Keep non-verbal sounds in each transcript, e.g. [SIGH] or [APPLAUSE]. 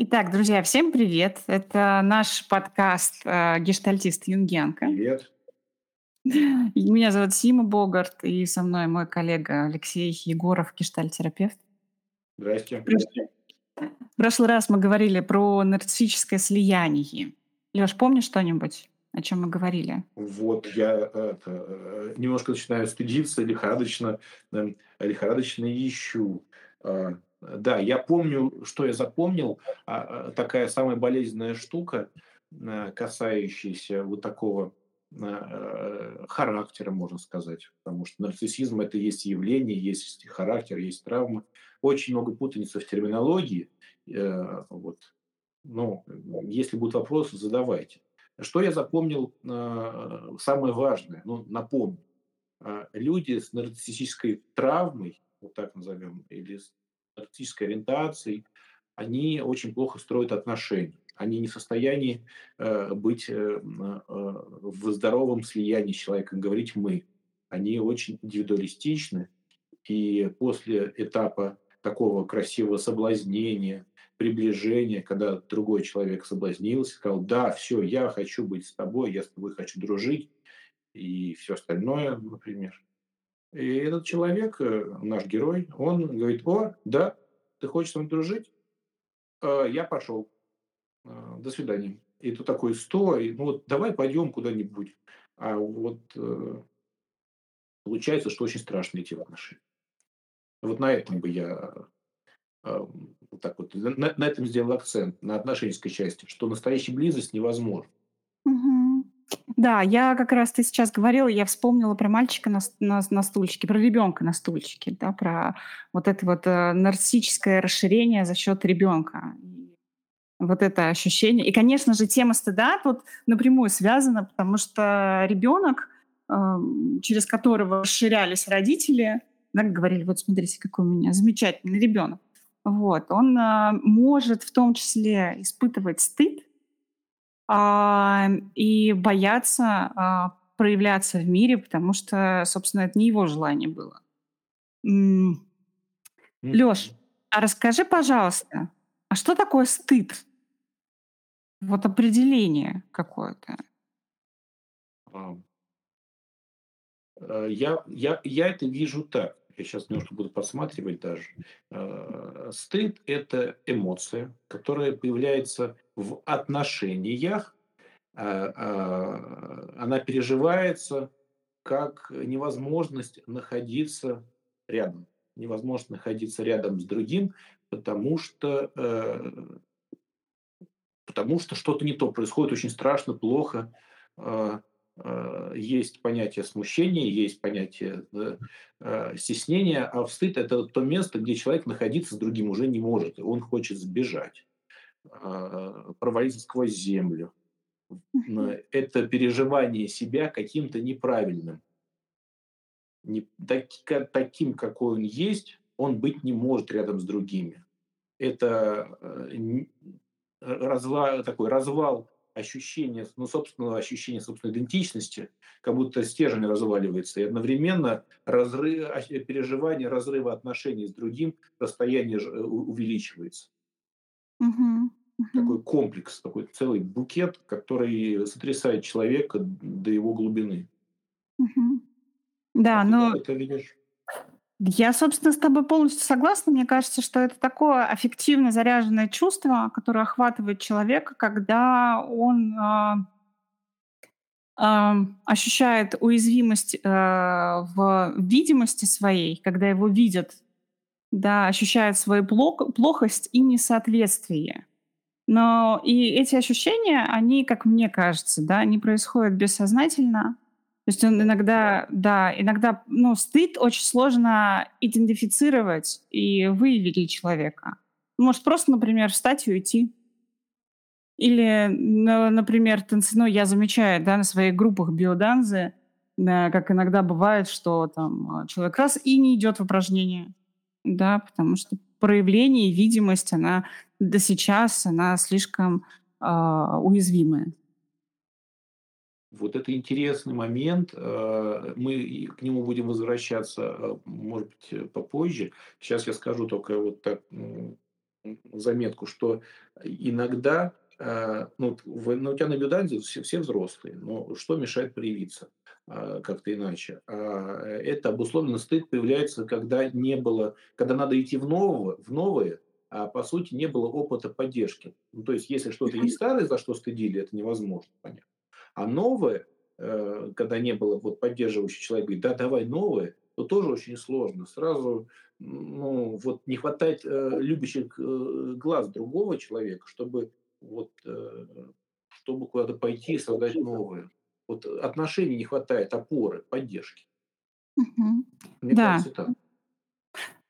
Итак, друзья, всем привет! Это наш подкаст э, «Гештальтист Юнгенко». Привет. Меня зовут Сима Богарт, и со мной мой коллега Алексей Егоров, гештальтерапевт. Здрасте. В прошлый раз мы говорили про нарциссическое слияние. Леш, помнишь что-нибудь, о чем мы говорили? Вот я это, э, немножко начинаю стыдиться, лихорадочно, эм, лихорадочно ищу. А, Да, я помню, что я запомнил. А, а, Такая самая болезненная штука, э, касающаяся вот такого характера, можно сказать. Потому что нарциссизм– это есть явление, есть характер, есть травма. Очень много путаницы в терминологии. Э, Вот. Ну, если будут вопросы, задавайте. Что я запомнил самое важное, ну, напомню. А, Люди с нарциссической травмой, вот так назовем, или с нарциссической ориентацией, они очень плохо строят отношения. Они не в состоянии э, быть э, э, в здоровом слиянии с человеком, говорить «мы». Они очень индивидуалистичны, и после этапа такого красивого соблазнения, приближения, когда другой человек соблазнился, сказал, да, все, я хочу быть с тобой, я с тобой хочу дружить, и все остальное, например. И этот человек, э, наш герой, он говорит, о, да, ты хочешь со мной дружить? Э, Я пошел. Э, До свидания. И тут такой, стой, ну вот давай пойдем куда-нибудь. А вот получается, что очень страшно идти в отношения. Вот на этом бы я вот так вот, на, на этом сделал акцент, на отношенческой части, что настоящая близость невозможна. Да, я как раз ты сейчас говорила, я вспомнила про мальчика на, на, на стульчике, про ребенка на стульчике, да, про вот это вот э, нарциссическое расширение за счет ребенка. Вот это ощущение. И, конечно же, тема стыда тут напрямую связана, потому что ребенок, эм, через которого расширялись родители, да, говорили, вот смотрите, какой у меня замечательный ребенок. Вот, он э, может в том числе испытывать стыд и бояться а, проявляться в мире, потому что, собственно, это не его желание было. Леш, Мгм. а расскажи, пожалуйста, а что такое стыд? Вот определение какое-то. А, э, Я, я, я это вижу так. Я сейчас немножко буду подсматривать даже. Э, Стыд– это эмоция, которая появляется в отношениях. а, а, Она переживается как невозможность находиться рядом. Невозможность находиться рядом с другим, потому что, э, потому что что-то не то происходит, очень страшно, плохо. А, а, Есть понятие смущения, есть понятие э, э, стеснения, а стыд– это то место, где человек находиться с другим уже не может, и он хочет сбежать, а, провалиться сквозь землю. Это переживание себя каким-то неправильным не, так- таким, какой он есть, он быть не может рядом с другими. Это э, разва- такой развал ощущения, ну, собственного ощущения собственной идентичности, как будто стержень разваливается, и одновременно разрыв, переживание разрыва отношений с другим, расстояние э, увеличивается. Мгм. Такой комплекс, такой целый букет, который сотрясает человека до его глубины. Мгм. Да, А но это видишь? Я, собственно, с тобой полностью согласна. Мне кажется, что это такое аффективно заряженное чувство, которое охватывает человека, когда он а, ам, ощущает уязвимость э, в видимости своей, когда его видят, да, ощущает свою плох- плохость и несоответствие. Но и эти ощущения, они, как мне кажется, да, они происходят бессознательно. То есть он Да. иногда, да, иногда, ну, стыд очень сложно идентифицировать и выявить для человека. Может просто, например, встать и уйти. Или, на- например, танцы, ну, я замечаю, да, на своих группах биоданзы, да, как иногда бывает, что там а, человек раз и не идет в упражнение, да, потому что проявление и видимость, она до сейчас, она слишком а, уязвимая. Вот это интересный момент. э, Мы к нему будем возвращаться, э, может быть, э, попозже. Сейчас я скажу только вот так заметку, что иногда, ну, ну, у тебя наблюдатели все все взрослые, но что мешает проявиться, как-то иначе? А, это обусловлено стыд появляется, когда не было когда надо идти в нового в новое, а по сути не было опыта поддержки. Ну, то есть если что-то есть старое, за что стыдили, это невозможно понять. А новое, э, когда не было вот поддерживающий человек говорит: "Да, давай новое", то тоже очень сложно. Сразу, ну, вот не хватает, э, любящих, э, глаз другого человека, чтобы вот, э, чтобы куда-то пойти и создать новое. Вот отношений не хватает, опоры, поддержки. Мгм. Мне Да. кажется так.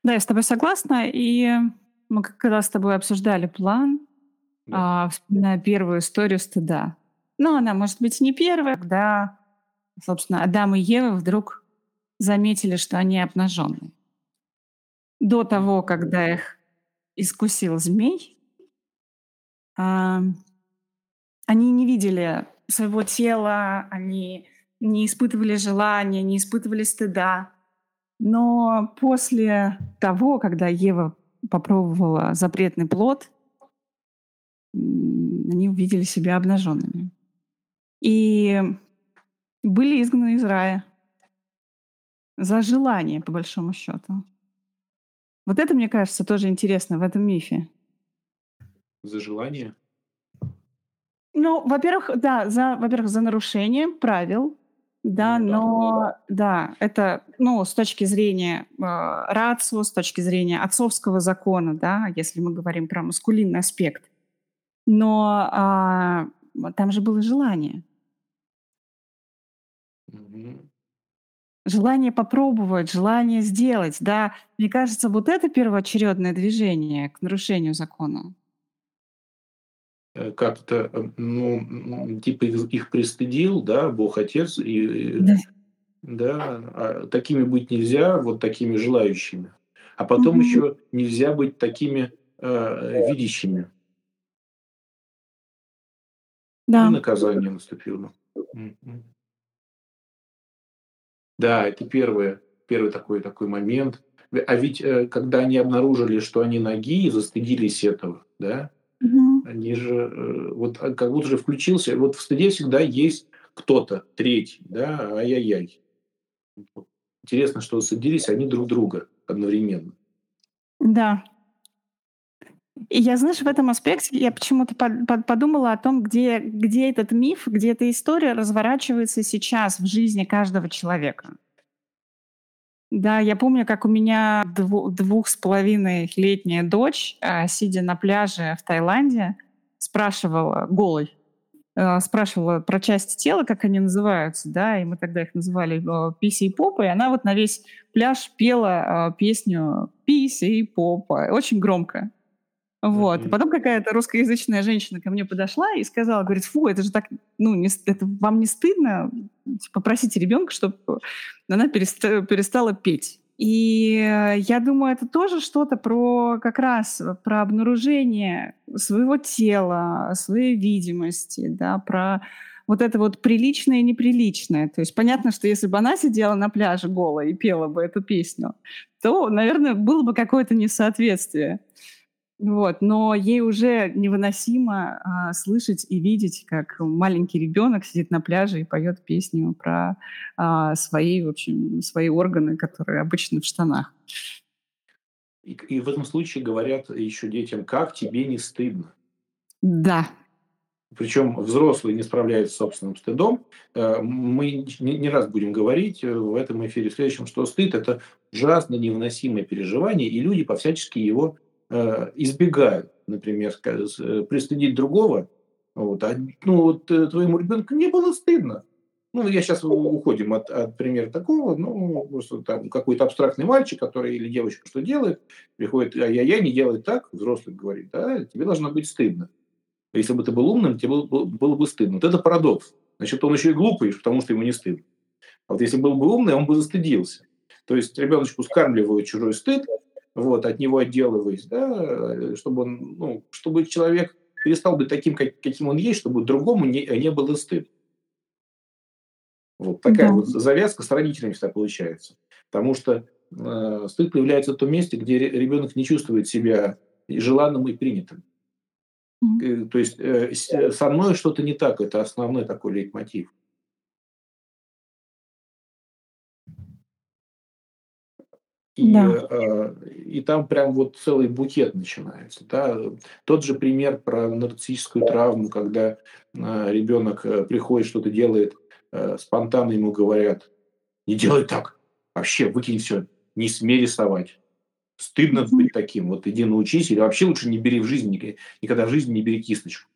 Да, я с тобой согласна. И мы как раз с тобой обсуждали план, Да. а, вспоминая первую историю стыда. Но она, может быть, не первая, когда, собственно, Адам и Ева вдруг заметили, что они обнаженные. До того, когда их искусил змей, ам, они не видели своего тела, они не испытывали желания, не испытывали стыда. Но после того, когда Ева попробовала запретный плод, они увидели себя обнаженными. И были изгнаны из рая за желание, по большому счету. Вот это, мне кажется, тоже интересно в этом мифе. За желание? Ну, во-первых, да, за, во-первых, за нарушение правил, да, Ну да. но да, это, ну, с точки зрения э, рацио, с точки зрения отцовского закона, да, если мы говорим про маскулинный аспект. Но а, там же было желание. Мгм. Желание попробовать, желание сделать, да. Мне кажется, вот это первоочередное движение к нарушению закона. Э, как-то, э, ну, м, типа их их пристыдил, да, Бог Отец, и, э, Да. да, а такими быть нельзя, вот такими желающими. А потом Мгм. еще нельзя быть такими, э, видящими. И Да. наказание наступило. Мгм. Да, это первое, первый такой такой момент. А ведь, э, когда они обнаружили, что они ноги и застыдились этого, да, Мгм. они же, э, вот, а, как будто же включился вот в стыде всегда есть кто-то третий, да, ай-яй-яй. Интересно, что стыдились они друг друга одновременно. Да. И я, знаешь, в этом аспекте я почему-то под под подумала о том, где где этот миф, где эта история разворачивается сейчас в жизни каждого человека. Да, я помню, как у меня дво двух с половиной летняя дочь, а, сидя на пляже в Таиланде, спрашивала голой, э, спрашивала про части тела, как они называются, да, и мы тогда их называли, э, пися и попа, и она вот на весь пляж пела, песню "Пися и попа" очень громко. Вот. И Мгм. потом какая-то русскоязычная женщина ко мне подошла и сказала, говорит: "Фу, это же так, ну, не это вам не стыдно, типа, попросите ребенка, чтоб она переста перестала петь?" И, э, я думаю, это тоже что-то про как раз про обнаружение своего тела, своей видимости, да, про вот это вот приличное и неприличное. То есть понятно, что если бы она сидела на пляже голая и пела бы эту песню, то, наверное, было бы какое-то несоответствие. Вот, но ей уже невыносимо, а, слышать и видеть, как маленький ребенок сидит на пляже и поет песню про, а, свои, в общем, свои органы, которые обычно в штанах. И и в этом случае говорят еще детям: "Как тебе не стыдно?" Да. Причем взрослые не справляются с собственным стыдом. Э, мы не раз будем говорить, э, в этом эфире, в следующем, что стыд- это ужасно невыносимое переживание, и люди по-всячески его, избегают. Например, э, пристыдить другого, вот, а, ну, вот, э, твоему ребенку не было стыдно. Ну, я у уходим от от примера такого, ну, просто там какой-то абстрактный мальчик, который или девочка что делает, приходит: "Ай-яй-яй, не делай так". Взрослый говорит: "Да, тебе должно быть стыдно". Если бы ты был умным, тебе было бы было бы стыдно. Вот это парадокс. Значит, он еще и глупый, потому что ему не стыдно. А вот если был бы умный, он бы застыдился. То есть ребеночку скармливают чужой стыд, вот, от него отделываясь, да, чтобы он, ну, чтобы человек перестал быть таким, как каким он есть, чтобы другому не не было стыдно. Вот такая Да. вот за завязка с родителями всегда получается. Потому что, э, стыд появляется в том месте, где ре ребенок не чувствует себя, желанным и принятым. Э, то есть, э, со мной что-то не так. Это основной такой лейтмотив. И, Да. э, и там прям вот целый букет начинается, да. Тот же пример про нарциссическую травму, когда, а, ребенок, э, приходит, что-то делает, э, спонтанно ему говорят: "Не делай так! Вообще выкинь всё, не смей рисовать. Стыдно быть таким. Вот иди научись или вообще лучше не бери в жизни ник никогда в жизни не бери кисточку".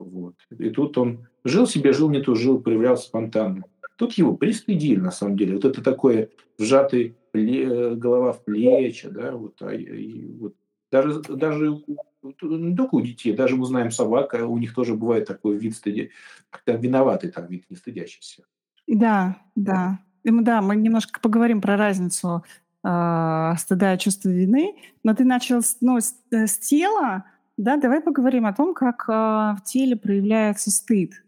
Вот. И тут он жил себе, жил не тужил, проявлялся спонтанно. Тут его пристыдили на самом деле. Вот это такое вжатый пле голова в плечи, да, вот, а, и вот. Даже даже вот не только у детей, даже мы знаем собак, а у них тоже бывает такой вид стыди как-то виноватый там вид, не стыдящийся. Да, да. И мы, да, мы немножко поговорим про разницу, а, стыда и чувства вины. Но ты начал ну, с с тела, да, давай поговорим о том, как, а, в теле проявляется стыд.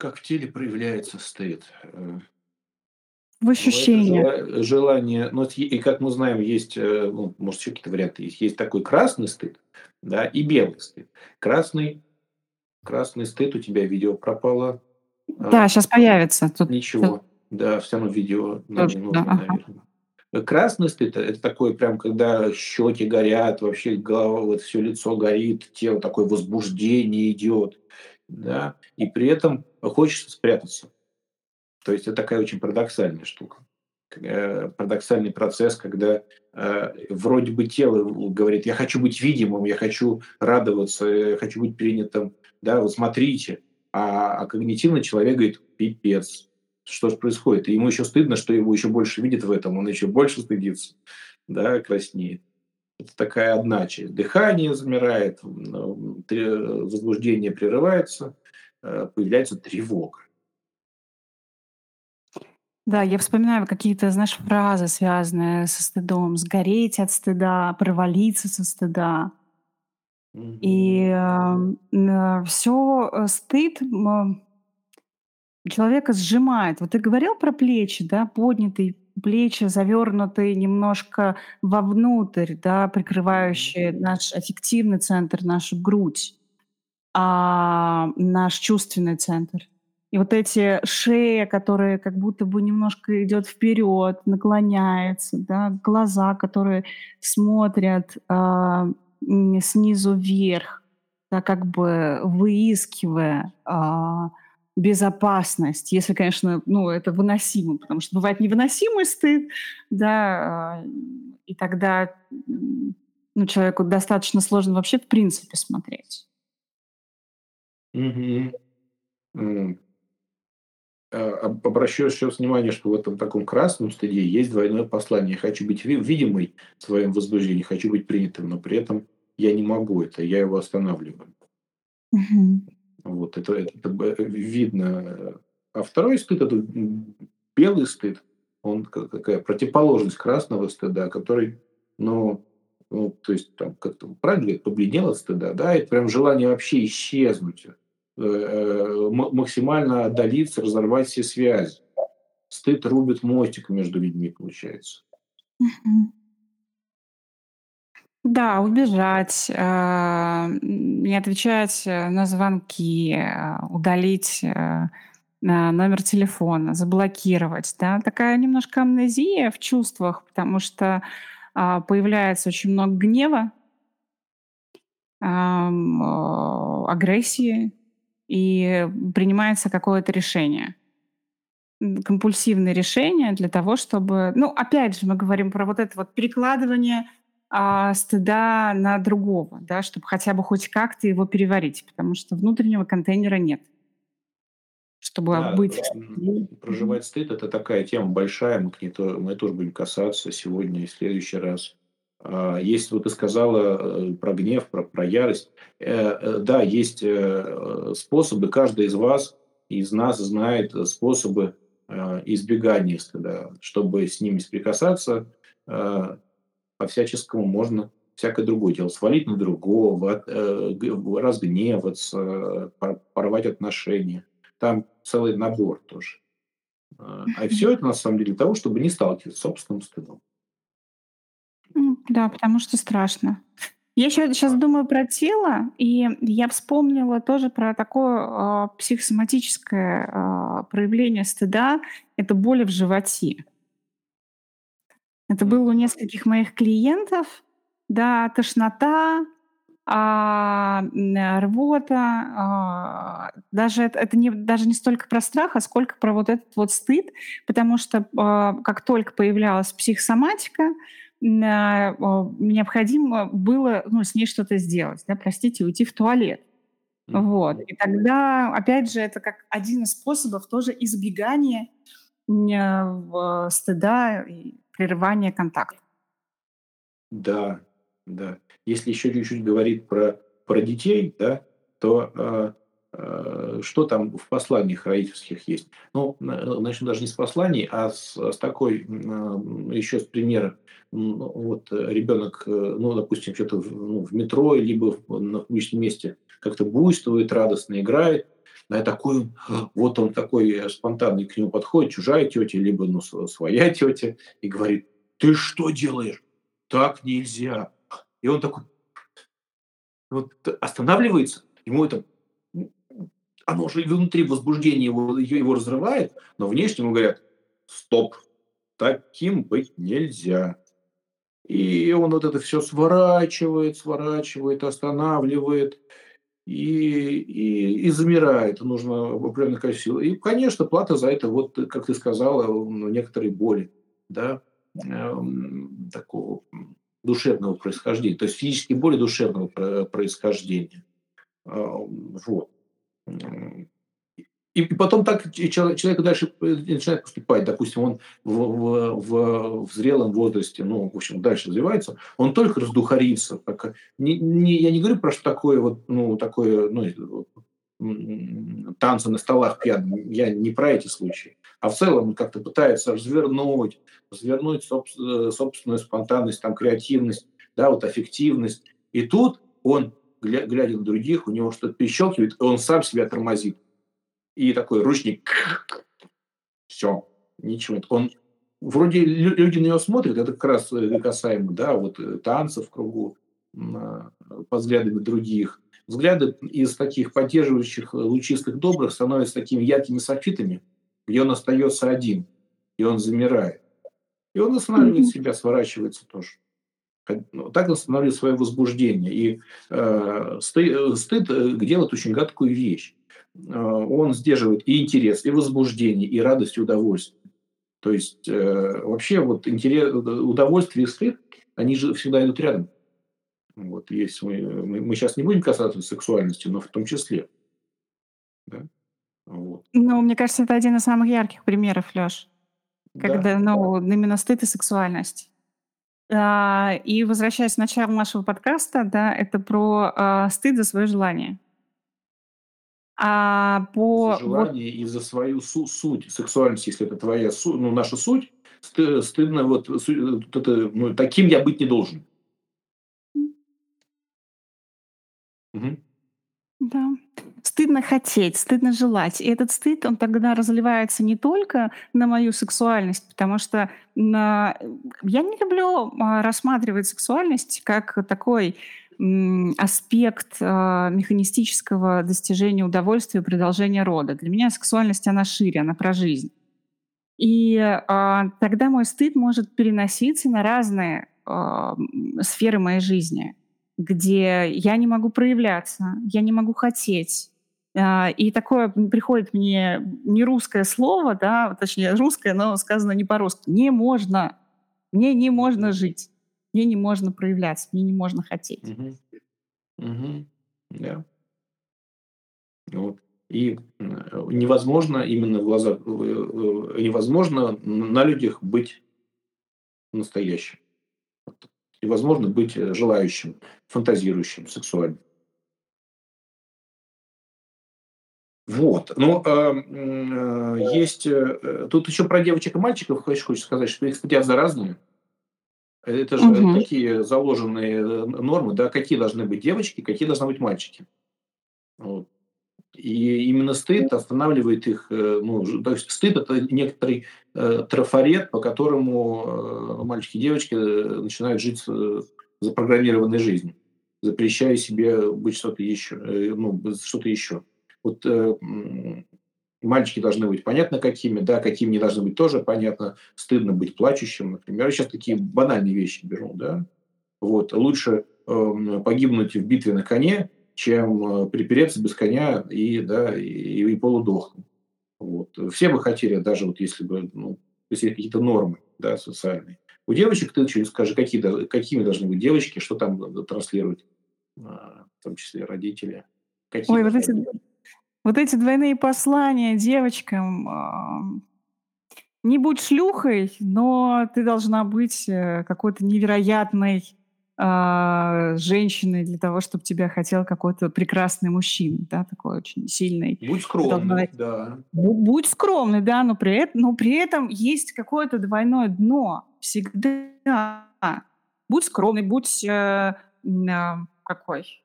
Как в теле проявляется стыд? Э В ощущениях. жела желание, ну, вот и как мы знаем, есть, э, ну, может, еще какие-то варианты есть. Есть такой красный стыд, да, и белый стыд. Красный красный стыд, у тебя видео пропало. А Да, щас появится. Тут Ничего. Да, всё равно видео нам тоже, не да, нужно, ага. Э, красный стыд- это такой прям, когда щеки горят, вообще голова, вот всё лицо горит, тело, такое возбуждение идет, да, и при этом хочется спрятаться. То есть это такая очень парадоксальная штука. Э, парадоксальный процесс, когда, э, вроде бы тело говорит: "Я хочу быть видимым, я хочу радоваться, я хочу быть принятым, да, вот смотрите". А а когнитивно человек говорит: "Пипец, что ж происходит?" И ему еще стыдно, что его еще больше видят в этом, он еще больше стыдится, да, краснеет. Это такая одна часть. Дыхание замирает, возбуждение прерывается, э, появляется тревога. Да, я вспоминаю какие-то, знаешь, фразы, связанные со стыдом: "Сгореть от стыда", "Провалиться со стыда". И, Мгм. ам, м, всё, э, стыд, м, человека сжимает. Вот ты говорил про плечи, да, поднятые плечи, завернутые немножко вовнутрь, да, прикрывающие наш аффективный центр, нашу грудь, а, наш чувственный центр. И вот эти шея, которая как будто бы немножко идет вперед, наклоняется, да, глаза, которые смотрят, м, снизу вверх, да, как бы выискивая, а, безопасность. Если, конечно, ну, это выносимо, потому что бывает невыносимый стыд, да, а, и тогда, ну, человеку достаточно сложно вообще в принципе смотреть. Об обращу еще внимание, что в этом таком красном стыде есть двойное послание. Я хочу быть ви видимой в своем возбуждении, хочу быть принятым, но при этом я не могу это, я его останавливаю. Вот это это как бы видно. А 2 стыд- это, белый стыд. Он ка какая противоположность красного стыда, который, ну ну, то есть там как-то правильно говорят, побледнел от стыда, да? Это прям желание вообще исчезнуть, э, э, ма максимально отдалиться, разорвать все связи. Стыд рубит мостик между людьми, получается. Мгм. Да, убежать, а, не отвечать, э, на звонки, а, удалить, э, номер телефона, заблокировать, да. Такая немножко амнезия в чувствах, потому что, а, появляется очень много гнева агрессии, и принимается какое-то решение. М, компульсивное решение для того, чтобы ну, опять же, мы говорим про вот это вот перекладывание, а, стыда на другого, да, чтоб хотя бы хоть как-то его переварить, потому что внутреннего контейнера нет. Чтобы Да, быть. Мгм. проживать стыд- это такая тема большая, мы к ней то мы тоже будем касаться сегодня и в следующий раз. А, есть, вот ты сказала, э, про гнев, про про ярость. Э, э, да, есть, способы, каждый из вас, из нас знает способы, избегания стыда. Чтобы с ним не соприкасаться, по-всяческому можно всякое другое делать: свалить на другого, э, разгневаться, по порвать отношения. Там целый набор тоже. А, а всё это на самом деле для того, чтобы не сталкиваться с собственным стыдом. Да, потому что страшно. Я щас А. думаю про тело, и я вспомнила тоже про такое, а, психосоматическое, а, проявление стыда- это боли в животе. Это было у нескольких моих клиентов. Да, тошнота, а, м, рвота, а, даже это это не даже не столько про страх, а сколько про вот этот вот стыд. Потому что, а, как только появлялась психосоматика, м, а, необходимо было, ну, с ней что-то сделать, да, простите, уйти в туалет. Вот. И тогда, опять же, это как один из способов тоже избегания, ня в стыда и прерывания контакта. Да, да. Если еще чуть-чуть говорить про про детей, да, то, а, а, что там в посланиях родительских есть? Ну, на начну даже не с посланий, а с с такой, м, еще с примера. М, вот ребенок, э, ну, допустим, чё-то в ну, в метро либо на публичном месте как-то буйствует, радостно играет. Да, такой вот он такой спонтанный, к нему подходит чужая тетя либо, ну, св своя тетя и говорит: "Ты что делаешь? Так нельзя!" И он такой вот останавливается, ему это, оно же и внутри возбуждение его его разрывает, но внешне ему говорят: "Стоп, таким быть нельзя". И он вот это всё сворачивает, сворачивает, останавливает и и и замирает. Нужно определенное количество сил. И, конечно, плата за это, вот как ты сказала, ну, некоторые боли, да, эм, такого, душевного происхождения, то есть физические боли душевного про происхождения. А, вот. И и потом так че человек дальше начинает поступать. Допустим, он в в в в зрелом возрасте, ну, в общем, дальше развивается, он только раздухарится. Так, не не я не говорю про что такое вот, ну, такое, ну, танцы на столах пьяным. Я не про эти случаи. А в целом он как-то пытается развернуть развернуть собс э, собственную спонтанность, там, креативность, да, вот аффективность. И тут он, гля глядя на других, у него что-то перещёлкивает, и он сам себя тормозит. И такой ручник всё, ничего нет. Он вроде лю люди на него смотрят, это как раз, э, касаемо, да, вот танцев в кругу, а, под взглядами других. Взгляды из таких поддерживающих, лучистых, добрых становятся такими яркими софитами, где он остается один, и он замирает. И он останавливает себя, сворачивается тоже. Ну, так восстанавливает свое возбуждение. И, э, сты стыд делает очень гадкую вещь. А, он сдерживает и интерес, и возбуждение, и радость, и удовольствие. То есть, э, вообще вот интере удовольствие и стыд, они же всегда идут рядом. Вот если мы мы мы щас не будем касаться сексуальности, но в том числе. Да, вот. Ну, мне кажется, это один из самых ярких примеров, Да, когда, да. ну, именно стыд и сексуальность. А, и возвращаясь к началу нашего подкаста, да, это про, а, стыд за своё желание. А, За по вот желание и за свою су суть. Сексуальность, если это твоя су ну, наша суть, сты стыдно вот су вот это, ну, таким я быть не должен. Мгм. Да. Стыдно хотеть, стыдно желать. И этот стыд, он тогда разливается не только на мою сексуальность, потому что на я не люблю, а, рассматривать сексуальность как такой, аспект, а, механистического достижения удовольствия и продолжения рода. Для меня сексуальность, она шире, она про жизнь. И, а, тогда мой стыд может переноситься на разные, ам, сферы моей жизни, где я не могу проявляться, я не могу хотеть. А, и такое приходит мне нерусское слово, да, точнее русское, но сказано не по-русски: "Не можно". Мне не можно жить, мне не можно проявляться, мне не можно хотеть. Мгм. Мгм. Да. Вот. И, м, невозможно именно в глазах, э, э, невозможно на людях быть настоящим. Невозможно быть, э, желающим, фантазирующим, сексуальным. Вот. Но, а, м, есть, э, тут еще про девочек и мальчиков хочешь сказать, что их стыдят за разное? Это же Мгм. такие заложенные н нормы, да, какие должны быть девочки, какие должны быть мальчики. Вот. И именно стыд останавливает их, э, ну, то есть стыд– это некоторый э, трафарет, по которому э, мальчики и девочки э, начинают жить э, запрограммированной жизнью, запрещая себе быть что-то еще, э, ну, что-то еще. Вот э, мальчики должны быть понятно какими, да, какими не должны быть тоже понятно. Стыдно быть плачущим, например. Я сейчас такие банальные вещи беру, да. Вот, лучше э, погибнуть в битве на коне, чем э, припереться без коня и, да, и, и полудохнуть. Вот. Все бы хотели, даже вот если бы, ну, если какие-то нормы да, социальные. У девочек ты что скажи, какие, какими должны быть девочки, что там транслируют, а, в том числе родители. Какие Ой, вот эти, вот эти двойные послания девочкам. Не будь шлюхой, но ты должна быть э, какой-то невероятной а, женщиной для того, чтобы тебя хотел какой-то прекрасный мужчина, да, такой очень сильный. Будь скромный, да. Будь скромный, да, но при, этом, но при этом есть какое-то двойное дно всегда. Будь скромный, будь э, э, какой.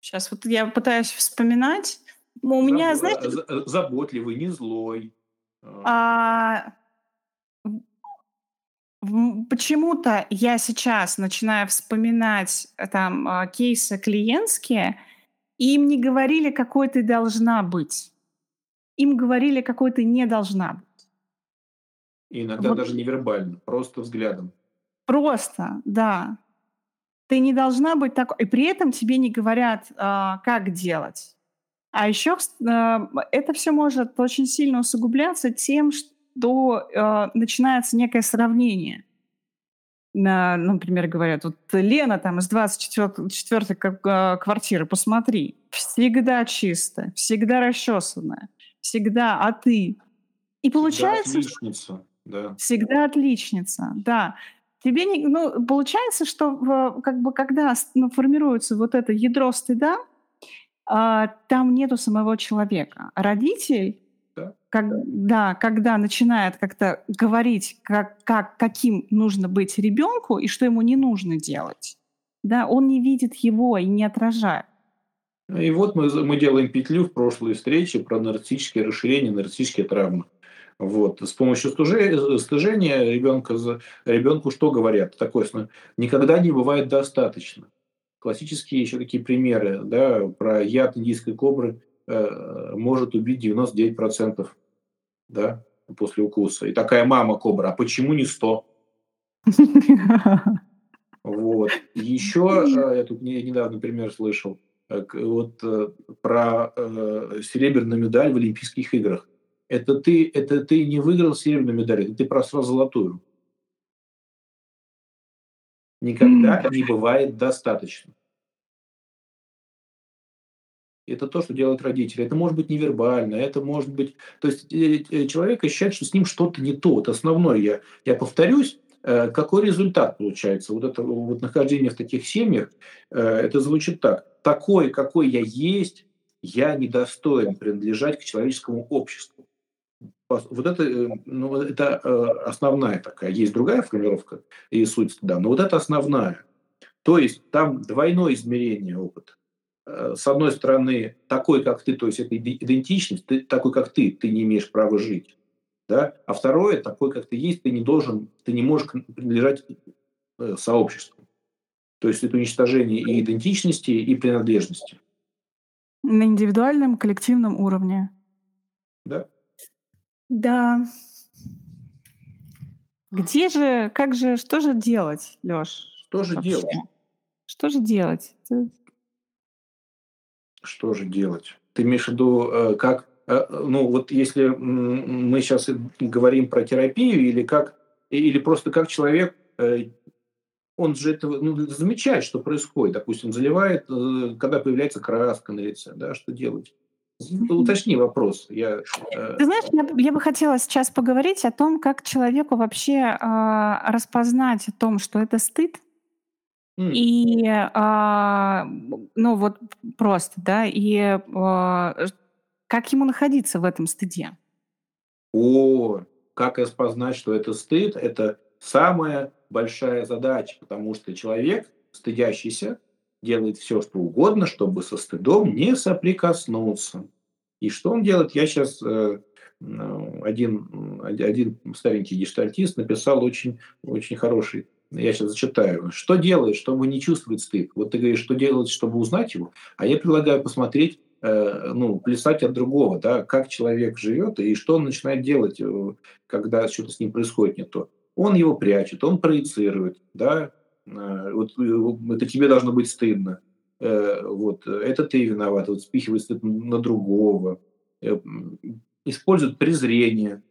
Сейчас вот я пытаюсь вспоминать. У меня, знаете... Заботливый, не злой. А, Почему-то я сейчас начинаю вспоминать э, там а, кейсы клиентские, и им не говорили, какой ты должна быть. Им говорили, какой ты не должна быть. иногда вот. даже невербально, просто взглядом. Просто, да. Ты не должна быть такой. И при этом тебе не говорят, а, как делать. А еще а, это все может очень сильно усугубляться тем, что то э, начинается некое сравнение. На, например, говорят, вот Лена там из 24-й а, квартиры, посмотри, всегда чисто, всегда расчесанная, всегда, а ты? И получается... Всегда отличница, да. Всегда отличница, да. Тебе не, ну, получается, что как бы когда ну, формируется вот это ядро стыда, там нету самого человека. Родитель да? Как, да, когда начинает как-то говорить, как, как, каким нужно быть ребенку и что ему не нужно делать, да, он не видит его и не отражает. И вот мы, мы делаем петлю в прошлой встрече про нарциссические расширения, нарциссические травмы. Вот. С помощью стыжения ребенка, ребенку что говорят? Такое, никогда не бывает достаточно. Классические еще такие примеры да, про яд индийской кобры Э, может убить 99% да, после укуса. И такая мама кобра, а почему не 100? Вот. Еще э, я тут недавно пример слышал э, вот про серебряную медаль в Олимпийских играх. Это ты, это ты не выиграл серебряную медаль, это ты просрал золотую. Никогда не бывает достаточно. Это то, что делают родители. Это может быть невербально, это может быть... То есть э, э, человек ощущает, что с ним что-то не то. Вот основное, я, я повторюсь, э, какой результат получается? Вот это вот нахождение в таких семьях, это звучит так. Такой, какой я есть, я недостоин принадлежать к человеческому обществу. Вот это, ну, это основная такая. Есть другая формулировка и суть, да, но вот это основная. То есть там двойное измерение опыта. Э, с одной стороны, такой, как ты, то есть это идентичность, ты, такой, как ты, ты не имеешь права жить. Да? А второе, такой, как ты есть, ты не должен, ты не можешь принадлежать э, сообществу. То есть это уничтожение и идентичности, и принадлежности. На индивидуальном, коллективном уровне. Да. Да. Где же, как же, что же делать, Лёш? Что же вообще? делать? Что же делать? Что же делать? Ты имеешь в виду, э, как, э, ну вот если мы сейчас говорим про терапию или как, или просто как человек, э, он же это ну, замечает, что происходит. Допустим, заливает, когда появляется краска на лице, да, что делать? Уточни вопрос. Я, Ты знаешь, я, я бы хотела сейчас поговорить о том, как человеку вообще э, распознать о том, что это стыд, и, а, ну вот просто, да, и а, как ему находиться в этом стыде? О, как распознать, что это стыд, это самая большая задача, потому что человек, стыдящийся, делает все, что угодно, чтобы со стыдом не соприкоснуться. И что он делает? Я сейчас э, ну, один, один старенький гештальтист написал очень, очень хороший я сейчас зачитаю. Что делает, чтобы не чувствовать стыд? Вот ты говоришь, что делать, чтобы узнать его, а я предлагаю посмотреть, э, ну, плясать от другого, да, как человек живет и что он начинает делать, э, когда что-то с ним происходит не то. Он его прячет, он проецирует, да, э, вот э, это тебе должно быть стыдно, э, вот, это ты виноват, вот спихивает стыд на другого, э, использует презрение,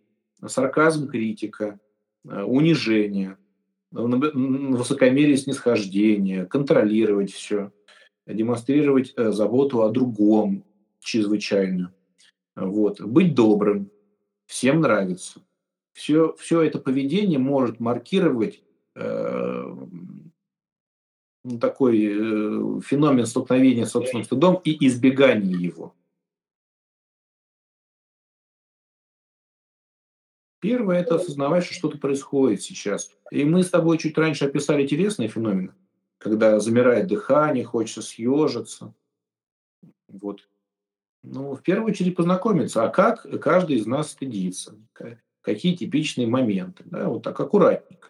сарказм критика, э, унижение – высокомерие снисхождения, контролировать все, демонстрировать э, заботу о другом чрезвычайно. Вот. Быть добрым, всем нравится. Все, все это поведение может маркировать э, такой э, феномен столкновения с собственным стыдом и избегания его. Первое – это осознавать, что что-то происходит сейчас. И мы с тобой чуть раньше описали телесные феномены, когда замирает дыхание, хочется съежиться. Вот. Ну, в первую очередь познакомиться, а как каждый из нас стыдится, какие типичные моменты, да, вот так аккуратненько.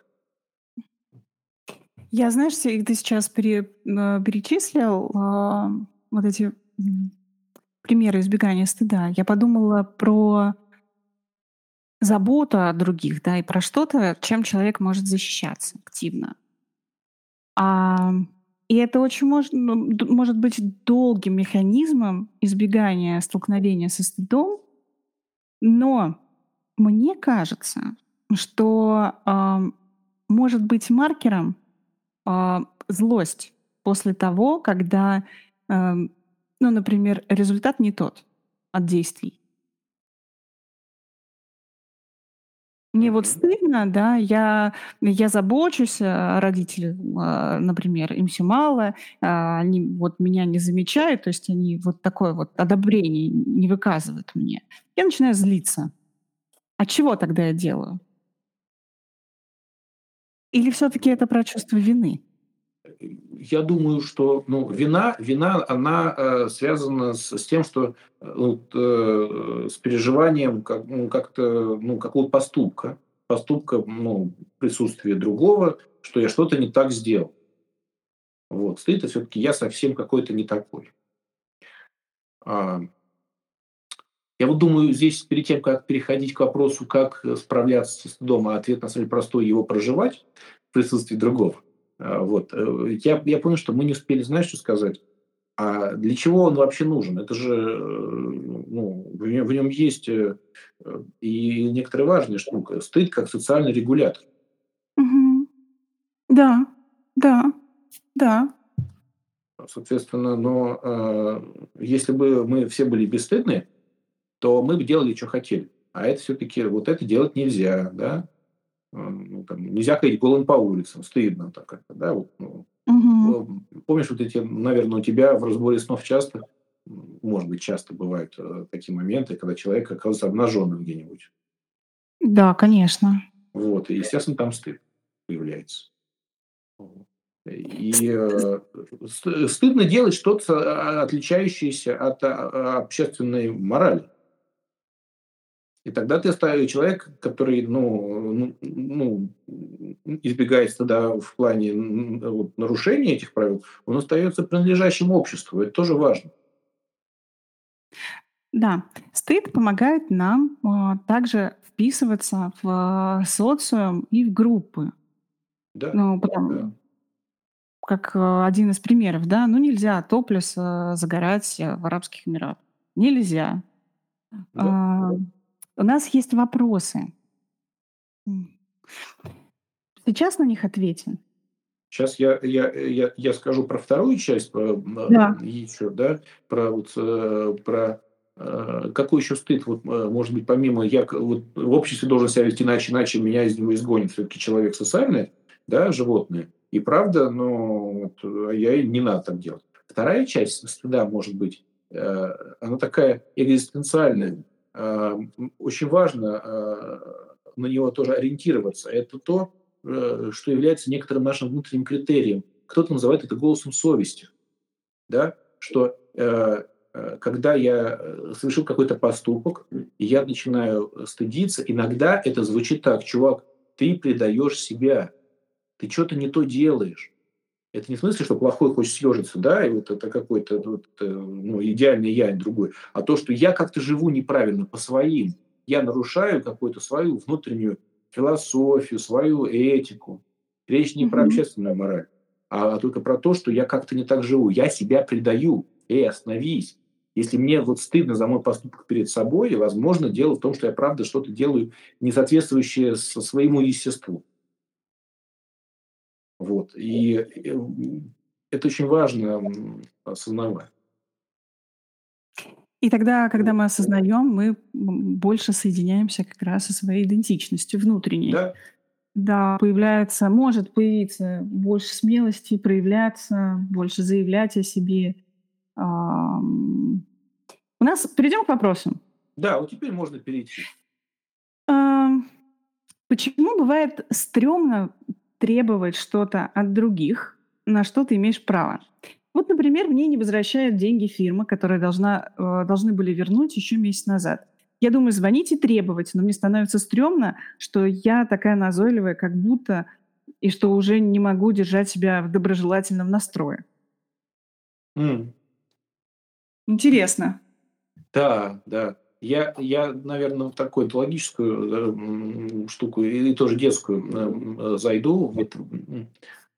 Я, знаешь, ты сейчас пере, э, перечислил э, вот эти примеры избегания стыда. Я подумала про забота о других, да, и про что-то, чем человек может защищаться активно. А, и это очень может, ну, может быть долгим механизмом избегания столкновения со стыдом, но мне кажется, что э, может быть маркером э, злость после того, когда, э, ну, например, результат не тот от действий. Мне вот стыдно, да, я, я забочусь о родителях, а, например, им все мало, а, они вот меня не замечают, то есть они вот такое вот одобрение не выказывают мне. Я начинаю злиться. А чего тогда я делаю? Или все-таки это про чувство вины? Я думаю, что ну, вина, вина, она э, связана с, с тем, что вот, э, с переживанием как, ну, как-то, ну, какого поступка, поступка, ну, присутствия другого, что я что-то не так сделал. Вот, стыд это все-таки я совсем какой-то не такой. А, я вот думаю, здесь перед тем, как переходить к вопросу, как справляться с стыдом, а ответ на самом деле простой, его проживать в присутствии другого – а, вот. Э, я, я понял, что мы не успели, знаешь, что сказать? А для чего он вообще нужен? Это же, э, ну, в нем, в нем есть э, и некоторая важная штука. Стыд как социальный регулятор. Угу. Да, да, да. Соответственно, но э, если бы мы все были бесстыдны, то мы бы делали, что хотели. А это все-таки вот это делать нельзя, да? ну, там, нельзя ходить голым по улицам, стыдно так как да, вот, ну, угу. Помнишь, вот эти, наверное, у тебя в разборе снов часто, может быть, часто бывают э, такие моменты, когда человек оказывается обнаженным где-нибудь. Да, конечно. Вот, и, естественно, там стыд появляется. И э, стыдно делать что-то, а, отличающееся от общественной морали. И тогда ты ставишь человек, который ну, ну, ну, избегает стыда в плане вот, нарушения этих правил, он остается принадлежащим обществу. Это тоже важно. Да, стыд помогает нам а, также вписываться в а, социум и в группы. Да, Ну, потому, да. как а, один из примеров, да, ну нельзя топлес а, загорать а, в Арабских Эмиратах. Нельзя. Да. А, у нас есть вопросы. Сейчас на них ответим. Сейчас я, я, я, я скажу про вторую часть, про, Да. еще, да, про, вот, э, про э, какой еще стыд, вот, э, может быть, помимо, я вот, в обществе должен себя вести иначе, иначе меня из него изгонит. Все-таки человек социальный, да, животное. И правда, но вот, а я не надо так делать. Вторая часть стыда может быть, она такая экзистенциальная, очень важно а, на него тоже ориентироваться. Это то, э, что является некоторым нашим внутренним критерием. Кто-то называет это голосом совести. да, что э, э, когда я э, совершил какой-то поступок, я начинаю стыдиться, иногда это звучит так, чувак, ты предаешь себя, ты что-то не то делаешь. Это не в смысле, что плохой хочет съежиться, да, и вот это какой-то вот, э, ну, идеальный я, другой, а то, что я как-то живу неправильно по своим, я нарушаю какую-то свою внутреннюю философию, свою этику. Речь не про общественную мораль, а только про то, что я как-то не так живу. Я себя предаю. Эй, остановись. Если мне вот стыдно за мой поступок перед собой, возможно, дело в том, что я правда что-то делаю не соответствующее со своему естеству. Вот. И это очень важно осознавать. И тогда, когда мы осознаем, мы больше соединяемся как раз со своей идентичностью внутренней. Да. Да, появляется, может появиться больше смелости, проявляться, больше заявлять о себе. У нас перейдем к вопросам. Да, вот теперь можно перейти. Почему бывает стрёмно требовать что-то от других, на что ты имеешь право? Вот, например, мне не возвращают деньги фирма, которые должна, э, должны были вернуть еще месяц назад. Я думаю, звонить и требовать, но мне становится стрёмно, что я такая назойливая, как будто, и что уже не могу держать себя в доброжелательном настрое. М. Интересно. Да, да. Я, я, наверное, в такую логическую э, штуку или тоже детскую э, зайду.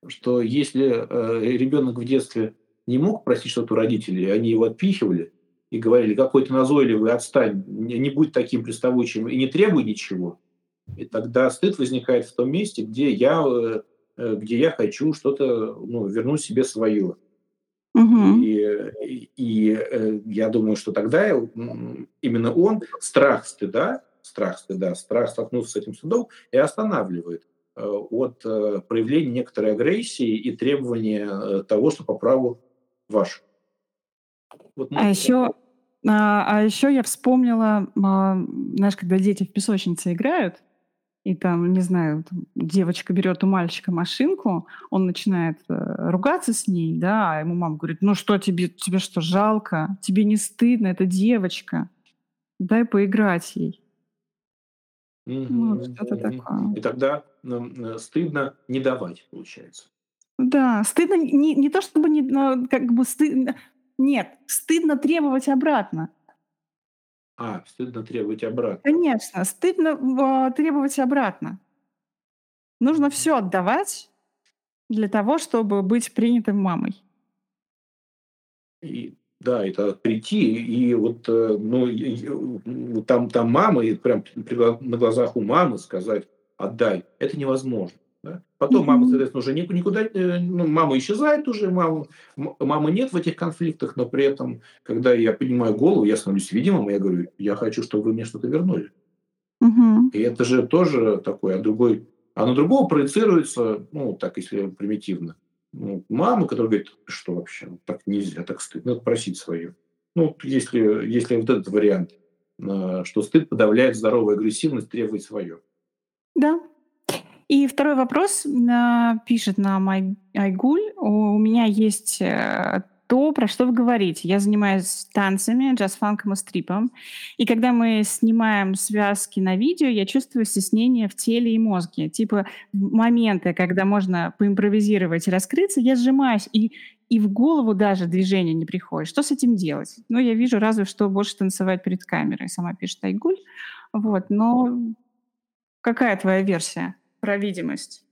Что если э, ребенок в детстве не мог просить что-то у родителей, они его отпихивали и говорили, какой то назойливый, отстань, не будь таким приставучим и не требуй ничего. И тогда стыд возникает в том месте, где я, где я хочу что-то ну, вернуть себе свое. Угу. И, и, и э, я думаю, что тогда именно он страх стыда, страх стыда, страх столкнуться с этим стыдом и останавливает от проявления некоторой агрессии и требования того, что по праву ваш. Вот А еще, а, а еще я вспомнила, а, знаешь, когда дети в песочнице играют, и там, не знаю, девочка берет у мальчика машинку, он начинает э, ругаться с ней, да, а ему мама говорит, ну что тебе, тебе что, жалко? Тебе не стыдно, это девочка. Дай поиграть ей. Ну, вот что-то такое. И тогда э, стыдно не давать, получается. Да, стыдно не, не то, чтобы не, как бы стыдно. Нет, стыдно требовать обратно. А, стыдно требовать обратно. Конечно, стыдно а, требовать обратно. Нужно все отдавать для того, чтобы быть принятым мамой. И, да, это прийти и вот, э, ну, там, там мама, и прям на глазах у мамы сказать, отдай, это невозможно. Да? Потом мама, соответственно, уже никуда, э, ну, мама исчезает уже, мама, мамы нет в этих конфликтах, но при этом, когда я поднимаю голову, я становлюсь видимым, и я говорю, я хочу, чтобы вы мне что-то вернули. Угу. И это же тоже такое, а другой, а на другого проецируется, ну, так, если примитивно, ну, мама, которая говорит, что вообще, так нельзя, так стыдно, надо просить свое. Ну, если, если вот этот вариант, э, что стыд подавляет здоровую агрессивность, требует свое. Да, и второй вопрос а, пишет нам Ай- Айгуль. У меня есть э, то, про что вы говорите. Я занимаюсь танцами, джаз-фанком и стрипом. И когда мы снимаем связки на видео, я чувствую стеснение в теле и мозге. Типа моменты, когда можно поимпровизировать и раскрыться, я сжимаюсь, и, и в голову даже движение не приходит. Что с этим делать? Ну, я вижу разве что больше танцевать перед камерой, сама пишет Айгуль. Вот, но какая твоя версия? Про видимость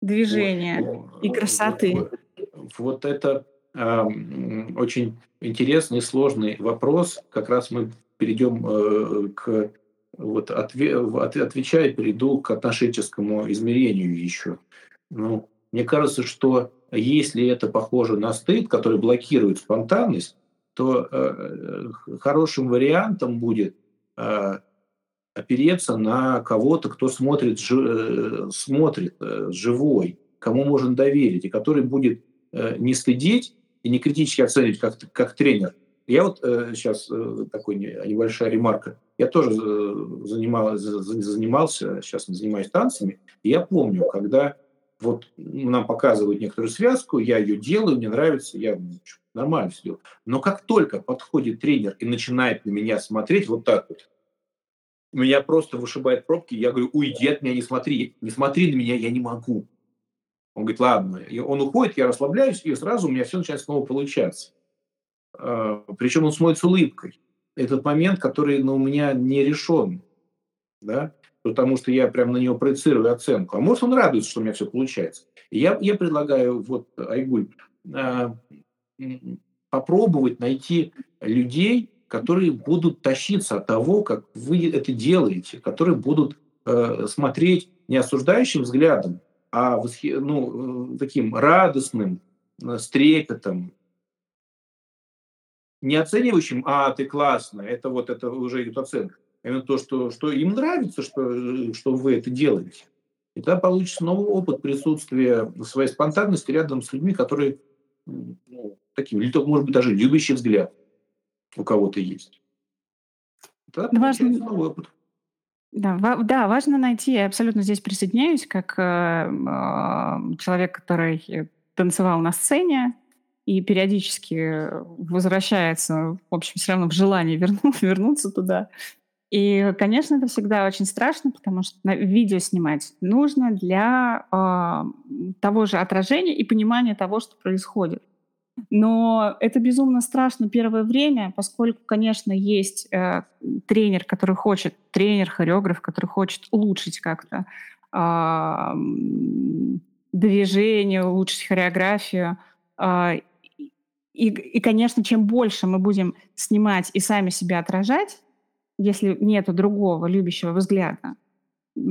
движения вот, и красоты. Вот, вот это э, очень интересный, сложный вопрос. Как раз мы перейдем э, к вот отве, от, отвечая, перейду к отношенческому измерению еще. Ну, мне кажется, что если это похоже на стыд, который блокирует спонтанность, то э, хорошим вариантом будет э, опереться на кого-то, кто смотрит, э, смотрит э, живой, кому можно доверить, и который будет э, не стыдить и не критически оценивать как, как тренер. Я вот сейчас такой небольшая ремарка. Я тоже занимал, занимался, сейчас занимаюсь танцами, и я помню, когда вот нам показывают некоторую связку, я ее делаю, мне нравится, я нормально все делаю. Но как только подходит тренер и начинает на меня смотреть вот так вот, меня просто вышибает пробки, я говорю, уйди от меня, не смотри, не смотри на меня, я не могу. Он говорит, ладно. И он уходит, я расслабляюсь, и сразу у меня все начинает снова получаться. А, Причем он смотрит с улыбкой. Этот момент, который ну, у меня не решен. Да? Потому что я прям на него проецирую оценку. А может, он радуется, что у меня все получается. Я, я предлагаю, вот, Айгуль, а, попробовать найти людей, которые будут тащиться от того, как вы это делаете, которые будут э, смотреть не осуждающим взглядом, а восхи... ну, э, таким радостным, э, с трепетом, не оценивающим, а, ты классно, это вот это уже идет оценка. А именно то, что, что им нравится, что, что вы это делаете. И тогда получится новый опыт присутствия своей спонтанности рядом с людьми, которые ну, таким, или, может быть, даже любящий взгляд у кого-то есть. Да, важно, новый опыт. Да, ва- да, важно найти, я абсолютно здесь присоединяюсь, как э, э, человек, который танцевал на сцене и периодически возвращается, в общем, все равно в желании верну, [LAUGHS] вернуться туда. И, конечно, это всегда очень страшно, потому что видео снимать нужно для э, того же отражения и понимания того, что происходит. Но это безумно страшно первое время, поскольку, конечно, есть э, тренер, который хочет, тренер, хореограф, который хочет улучшить как-то э, движение, улучшить хореографию. Э, и, и, конечно, чем больше мы будем снимать и сами себя отражать, если нету другого любящего взгляда,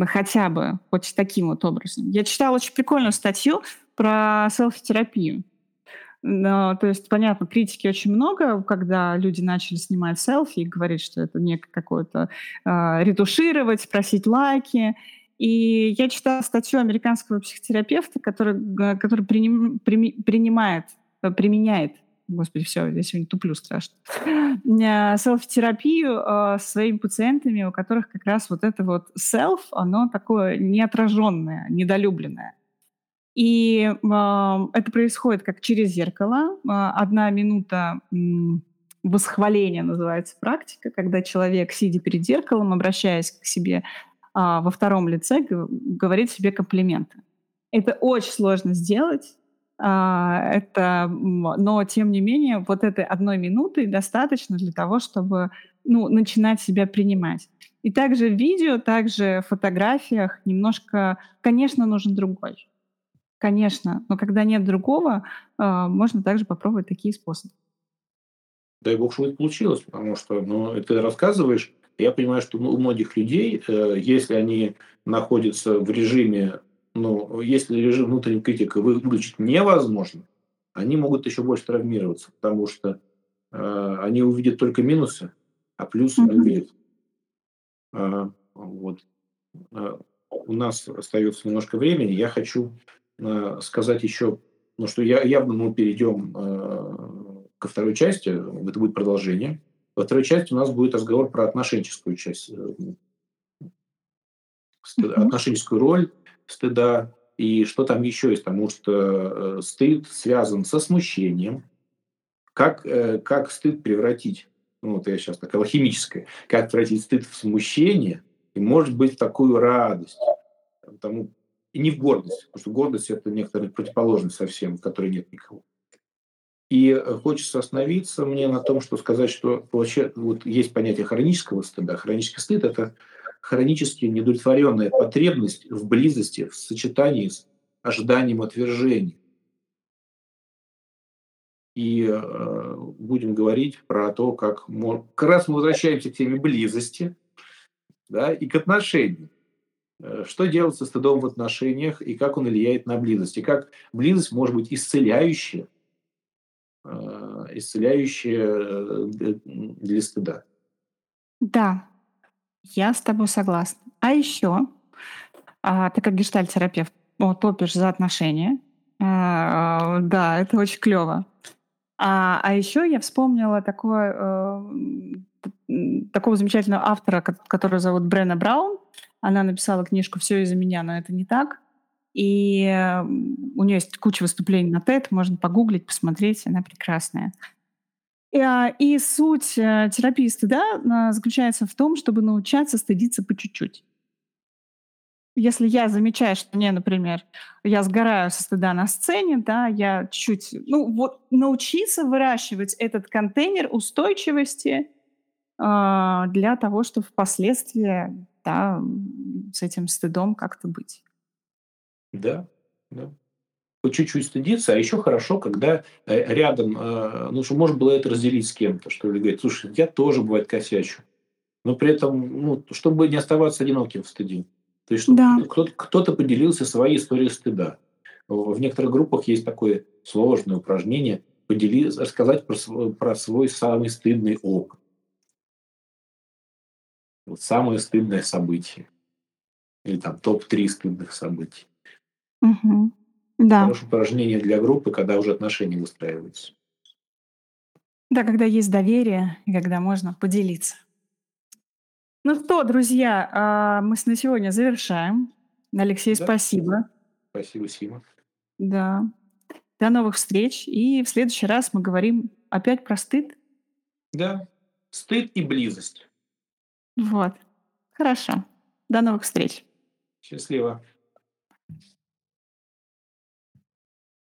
хотя бы хоть таким вот образом. Я читала очень прикольную статью про селфи-терапию. Но, то есть, понятно, критики очень много, когда люди начали снимать селфи и говорить, что это не какое-то э, ретушировать, просить лайки. И я читала статью американского психотерапевта, который, который приним, при, принимает, применяет Господи, все, я сегодня туплю страшно. Селф-терапию э, своими пациентами, у которых как раз вот это вот селф, оно такое неотраженное, недолюбленное. И э, это происходит как через зеркало. Э, одна минута э, восхваления называется практика, когда человек, сидя перед зеркалом, обращаясь к себе э, во втором лице, говорит себе комплименты. Это очень сложно сделать. Э, это, но тем не менее, вот этой одной минуты достаточно для того, чтобы ну, начинать себя принимать. И также в видео, также в фотографиях немножко, конечно, нужен другой конечно, но когда нет другого, а, можно также попробовать такие способы. Дай бог, что это получилось, потому что ну, ты рассказываешь, я понимаю, что у многих людей, э, если они находятся в режиме, ну, если режим внутренней критики выключить невозможно, они могут еще больше травмироваться, потому что э, они увидят только минусы, а плюсы mm-hmm. увидят. Э, вот. Э, у нас остается немножко времени. Я хочу сказать еще, ну, что я, явно мы перейдем э, ко второй части, это будет продолжение. Во второй части у нас будет разговор про отношенческую часть, э, отношенческую роль стыда и что там еще есть, потому что стыд связан со смущением. Как, как стыд превратить, ну вот я сейчас так алхимическое, как превратить стыд в смущение и может быть в такую радость. Тому и не в гордость, потому что гордость – это некоторая противоположность совсем, которой нет никого. И э, хочется остановиться мне на том, что сказать, что вообще вот есть понятие хронического стыда. Хронический стыд – это хронически недовлетворенная потребность в близости, в сочетании с ожиданием отвержения. И э, будем говорить про то, как, мы, как раз мы возвращаемся к теме близости да, и к отношениям. Э, что делать со стыдом в отношениях и как он влияет на близость? И как близость может быть исцеляющая, э, исцеляющая э, для стыда? Да, я с тобой согласна. А еще, а, ты как гештальтерапевт топишь за отношения. А, да, это очень клево. А, а еще я вспомнила такое, такого замечательного автора, который зовут Брена Браун. Она написала книжку «Все из-за меня», но это не так. И у нее есть куча выступлений на TED, можно погуглить, посмотреть, она прекрасная. И, а, и суть э, терапии стыда заключается в том, чтобы научаться стыдиться по чуть-чуть. Если я замечаю, что мне, например, я сгораю со стыда на сцене, да, я чуть, ну вот научиться выращивать этот контейнер устойчивости э, для того, чтобы впоследствии, да, с этим стыдом как-то быть. Да, да. По чуть-чуть стыдиться, а еще хорошо, когда э, рядом, э, ну, что можно было это разделить с кем-то, что ли, говорить, слушай, я тоже, бывает, косячу. Но при этом, ну, чтобы не оставаться одиноким в стыде. То есть, Да. кто-то, кто-то поделился своей историей стыда. В некоторых группах есть такое сложное упражнение подели, рассказать про свой, про свой самый стыдный опыт. Вот самое стыдное событие. Или там топ-3 стыдных событий. Мгм. Да. Хорошее упражнение для группы, когда уже отношения выстраиваются. Да, когда есть доверие и когда можно поделиться. Ну что, друзья, а, мы на сегодня завершаем. Алексей, Да, спасибо. спасибо, Сима. Да. До новых встреч. И в следующий раз мы говорим опять про стыд. Да, стыд и близость. Вот. Хорошо. До новых встреч. Счастливо.